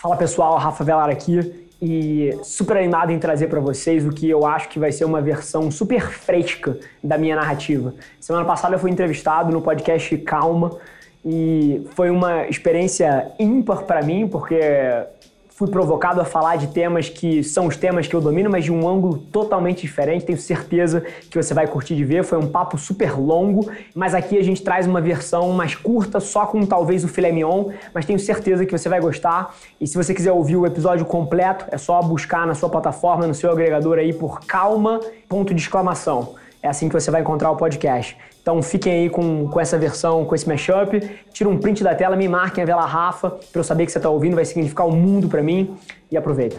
Fala pessoal, Rafa Velar aqui e super animado em trazer para vocês o que eu acho que vai ser uma versão super fresca da minha narrativa. Semana passada eu fui entrevistado no podcast Calma e foi uma experiência ímpar para mim, porque fui provocado a falar de temas que são os temas que eu domino, mas de um ângulo totalmente diferente. Tenho certeza que você vai curtir de ver. Foi um papo super longo, mas aqui a gente traz uma versão mais curta, só com talvez o filé mignon, mas tenho certeza que você vai gostar. E se você quiser ouvir o episódio completo, é só buscar na sua plataforma, no seu agregador aí por calma, ponto de exclamação. É assim que você vai encontrar o podcast. Então fiquem aí com, com essa versão, com esse mashup. Tira um print da tela, me marquem a vela Rafa, para eu saber que você está ouvindo, vai significar o um mundo para mim. E aproveita.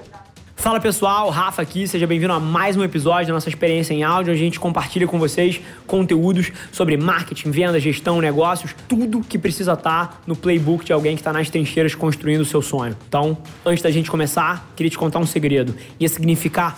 Fala pessoal, Rafa aqui, seja bem-vindo a mais um episódio da nossa experiência em áudio, onde a gente compartilha com vocês conteúdos sobre marketing, venda, gestão, negócios, tudo que precisa estar tá no playbook de alguém que está nas trincheiras construindo o seu sonho. Então, antes da gente começar, queria te contar um segredo. Ia significar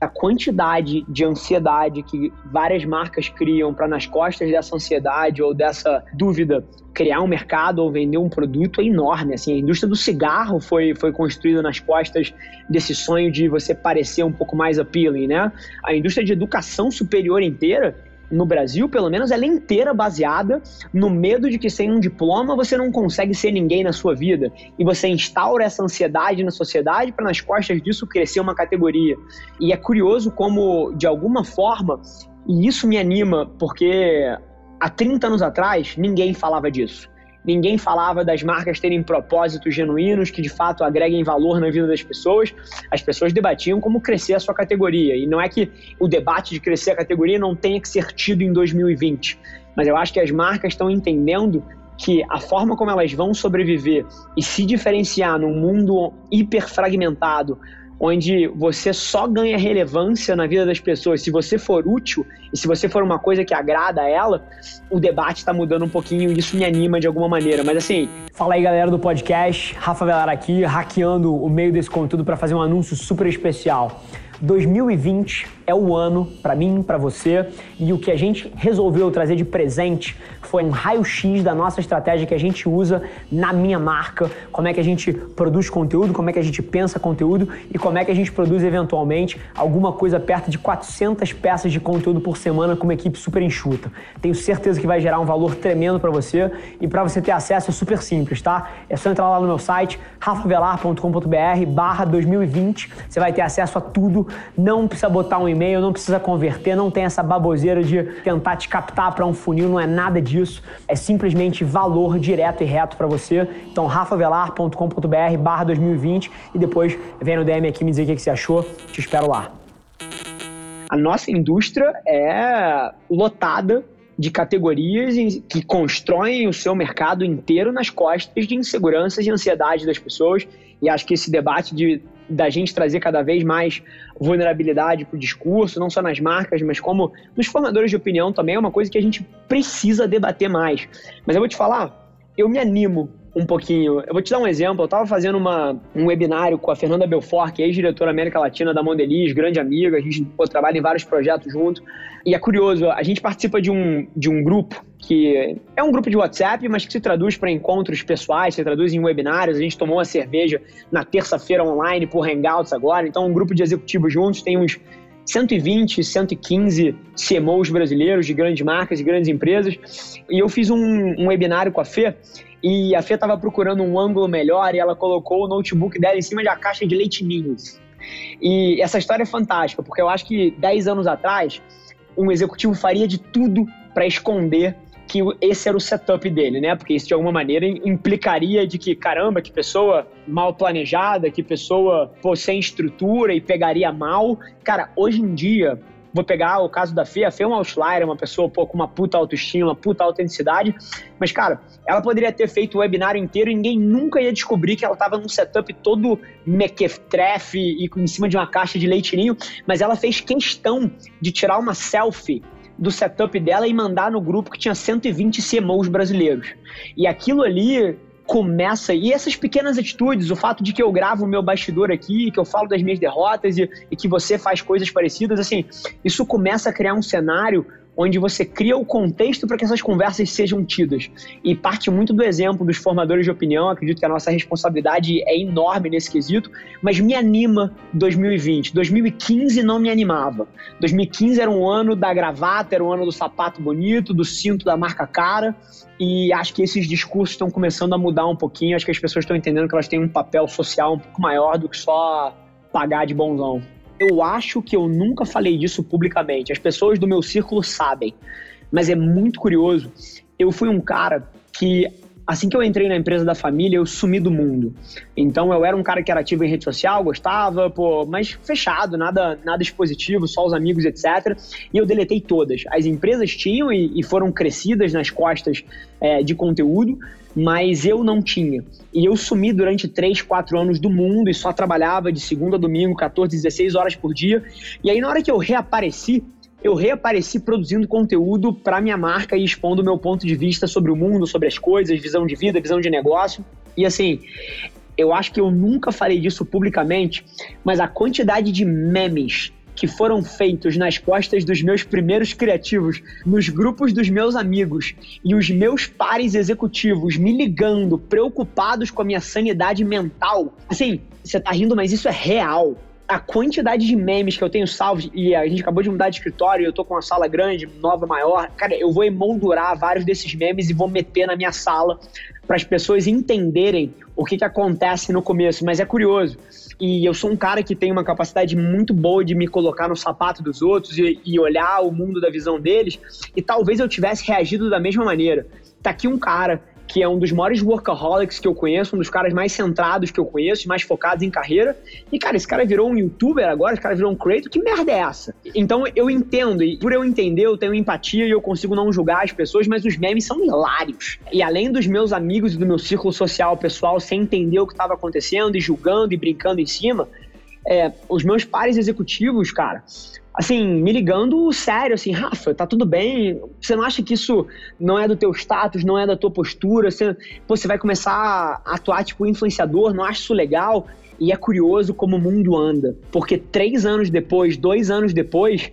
a quantidade de ansiedade que várias marcas criam para nas costas dessa ansiedade ou dessa dúvida criar um mercado ou vender um produto é enorme. Assim, a indústria do cigarro foi, foi construída nas costas desse sonho de você parecer um pouco mais appealing, né? A indústria de educação superior inteira no Brasil, pelo menos, ela é inteira baseada no medo de que sem um diploma você não consegue ser ninguém na sua vida. E você instaura essa ansiedade na sociedade para nas costas disso crescer uma categoria. E é curioso como, de alguma forma, e isso me anima, porque há 30 anos atrás ninguém falava disso. Ninguém falava das marcas terem propósitos genuínos que de fato agreguem valor na vida das pessoas. As pessoas debatiam como crescer a sua categoria. E não é que o debate de crescer a categoria não tenha que ser tido em 2020. Mas eu acho que as marcas estão entendendo que a forma como elas vão sobreviver e se diferenciar num mundo hiper fragmentado, onde você só ganha relevância na vida das pessoas se você for útil e se você for uma coisa que agrada a ela, o debate está mudando um pouquinho e isso me anima de alguma maneira. Mas assim. Fala aí, galera do podcast. Rafa Velar aqui, hackeando o meio desse conteúdo para fazer um anúncio super especial. 2020 é o ano para mim, para você, e o que a gente resolveu trazer de presente foi um raio-x da nossa estratégia que a gente usa na minha marca, como é que a gente produz conteúdo, como é que a gente pensa conteúdo e como é que a gente produz eventualmente alguma coisa perto de 400 peças de conteúdo por semana com uma equipe super enxuta. Tenho certeza que vai gerar um valor tremendo para você e para você ter acesso é super simples, tá? É só entrar lá no meu site rafavelar.com.br/barra 2020. Você vai ter acesso a tudo, não precisa botar um e-mail, não precisa converter, não tem essa baboseira de tentar te captar para um funil, não é nada disso. É simplesmente valor direto e reto para você. Então, rafavelar.com.br barra 2020 e depois vem no DM aqui me dizer o que você achou. Te espero lá. A nossa indústria é lotada de categorias que constroem o seu mercado inteiro nas costas de inseguranças e ansiedade das pessoas. E acho que esse debate de da gente trazer cada vez mais vulnerabilidade para o discurso, não só nas marcas, mas como nos formadores de opinião também, é uma coisa que a gente precisa debater mais. Mas eu vou te falar, eu me animo um pouquinho. Eu vou te dar um exemplo. Eu estava fazendo uma, um webinário com a Fernanda Belfort, que é ex-diretora América Latina da Mondeliz, grande amiga. A gente pô, trabalha em vários projetos junto. E é curioso, a gente participa de um, de um grupo que é um grupo de WhatsApp, mas que se traduz para encontros pessoais, se traduz em webinários. A gente tomou uma cerveja na terça-feira online por Hangouts agora. Então, um grupo de executivos juntos tem uns 120, 115 CMOs brasileiros de grandes marcas e grandes empresas. E eu fiz um, um webinário com a Fê e a Fê estava procurando um ângulo melhor e ela colocou o notebook dela em cima de uma caixa de leite ninhos. E essa história é fantástica, porque eu acho que 10 anos atrás, um executivo faria de tudo para esconder que esse era o setup dele, né? Porque isso de alguma maneira implicaria de que, caramba, que pessoa mal planejada, que pessoa pô, sem estrutura e pegaria mal. Cara, hoje em dia, Vou pegar o caso da Fê. A Fê é um outlier, uma pessoa pô, com uma puta autoestima, puta autenticidade. Mas, cara, ela poderia ter feito o webinário inteiro e ninguém nunca ia descobrir que ela estava num setup todo mequetrefe e em cima de uma caixa de leitinho. Mas ela fez questão de tirar uma selfie do setup dela e mandar no grupo que tinha 120 CMOs brasileiros. E aquilo ali começa. E essas pequenas atitudes, o fato de que eu gravo o meu bastidor aqui, que eu falo das minhas derrotas e, e que você faz coisas parecidas, assim, isso começa a criar um cenário onde você cria o contexto para que essas conversas sejam tidas. E parte muito do exemplo dos formadores de opinião, acredito que a nossa responsabilidade é enorme nesse quesito, mas me anima 2020. 2015 não me animava. 2015 era um ano da gravata, era um ano do sapato bonito, do cinto da marca cara, e acho que esses discursos estão começando a mudar um pouquinho, acho que as pessoas estão entendendo que elas têm um papel social um pouco maior do que só pagar de bonzão. Eu acho que eu nunca falei disso publicamente. As pessoas do meu círculo sabem. Mas é muito curioso. Eu fui um cara que assim que eu entrei na empresa da família, eu sumi do mundo. Então eu era um cara que era ativo em rede social, gostava, pô, mas fechado, nada, nada expositivo, só os amigos, etc. E eu deletei todas. As empresas tinham e, e foram crescidas nas costas é, de conteúdo, mas eu não tinha. E eu sumi durante 3, 4 anos do mundo e só trabalhava de segunda a domingo, 14, 16 horas por dia. E aí, na hora que eu reapareci, eu reapareci produzindo conteúdo para minha marca e expondo o meu ponto de vista sobre o mundo, sobre as coisas, visão de vida, visão de negócio. E assim, eu acho que eu nunca falei disso publicamente, mas a quantidade de memes que foram feitos nas costas dos meus primeiros criativos, nos grupos dos meus amigos e os meus pares executivos me ligando, preocupados com a minha sanidade mental. Assim, você tá rindo, mas isso é real a quantidade de memes que eu tenho salvos, e a gente acabou de mudar de escritório, eu tô com uma sala grande, nova, maior, cara, eu vou emoldurar vários desses memes e vou meter na minha sala para as pessoas entenderem o que, que acontece no começo. Mas é curioso. E eu sou um cara que tem uma capacidade muito boa de me colocar no sapato dos outros e, e olhar o mundo da visão deles. E talvez eu tivesse reagido da mesma maneira. Tá aqui um cara que é um dos maiores workaholics que eu conheço, um dos caras mais centrados que eu conheço, mais focados em carreira. E, cara, esse cara virou um youtuber agora, esse cara virou um creator, que merda é essa? Então eu entendo, e por eu entender, eu tenho empatia e eu consigo não julgar as pessoas, mas os memes são hilários. E além dos meus amigos e do meu círculo social pessoal sem entender o que estava acontecendo e julgando e brincando em cima, é, os meus pares executivos, cara, assim, me ligando sério, assim, Rafa, tá tudo bem? Você não acha que isso não é do teu status, não é da tua postura? Você, você vai começar a atuar tipo influenciador, não acha isso legal? E é curioso como o mundo anda, porque três anos depois, dois anos depois,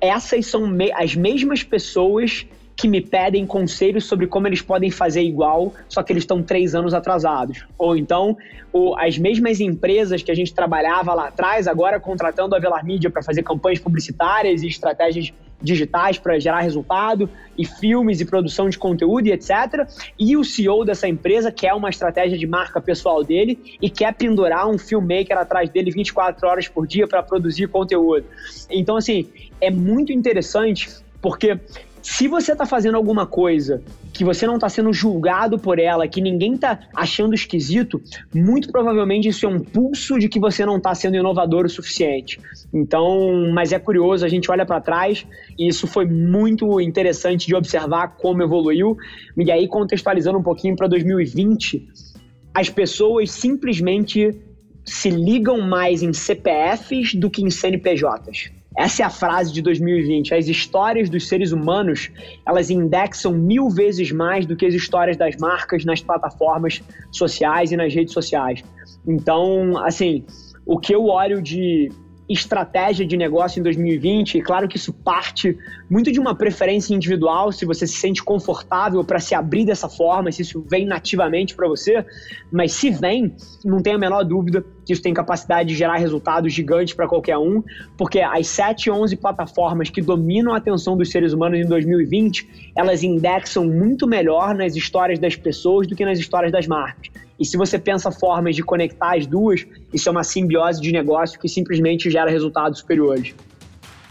essas são me as mesmas pessoas que me pedem conselhos sobre como eles podem fazer igual, só que eles estão três anos atrasados. Ou então, o, as mesmas empresas que a gente trabalhava lá atrás, agora contratando a Velar Mídia para fazer campanhas publicitárias e estratégias digitais para gerar resultado, e filmes e produção de conteúdo e etc. E o CEO dessa empresa quer uma estratégia de marca pessoal dele e quer pendurar um filmmaker atrás dele 24 horas por dia para produzir conteúdo. Então, assim, é muito interessante porque se você está fazendo alguma coisa que você não está sendo julgado por ela, que ninguém está achando esquisito, muito provavelmente isso é um pulso de que você não está sendo inovador o suficiente. Então, mas é curioso, a gente olha para trás e isso foi muito interessante de observar como evoluiu. E aí, contextualizando um pouquinho para 2020, as pessoas simplesmente se ligam mais em CPFs do que em CNPJs. Essa é a frase de 2020. As histórias dos seres humanos, elas indexam mil vezes mais do que as histórias das marcas nas plataformas sociais e nas redes sociais. Então, assim, o que eu olho de estratégia de negócio em 2020. E claro que isso parte muito de uma preferência individual, se você se sente confortável para se abrir dessa forma, se isso vem nativamente para você. Mas se vem, não tem a menor dúvida que isso tem capacidade de gerar resultados gigantes para qualquer um, porque as 7, 11 plataformas que dominam a atenção dos seres humanos em 2020, elas indexam muito melhor nas histórias das pessoas do que nas histórias das marcas. E se você pensa formas de conectar as duas, isso é uma simbiose de negócio que simplesmente gera resultados superiores.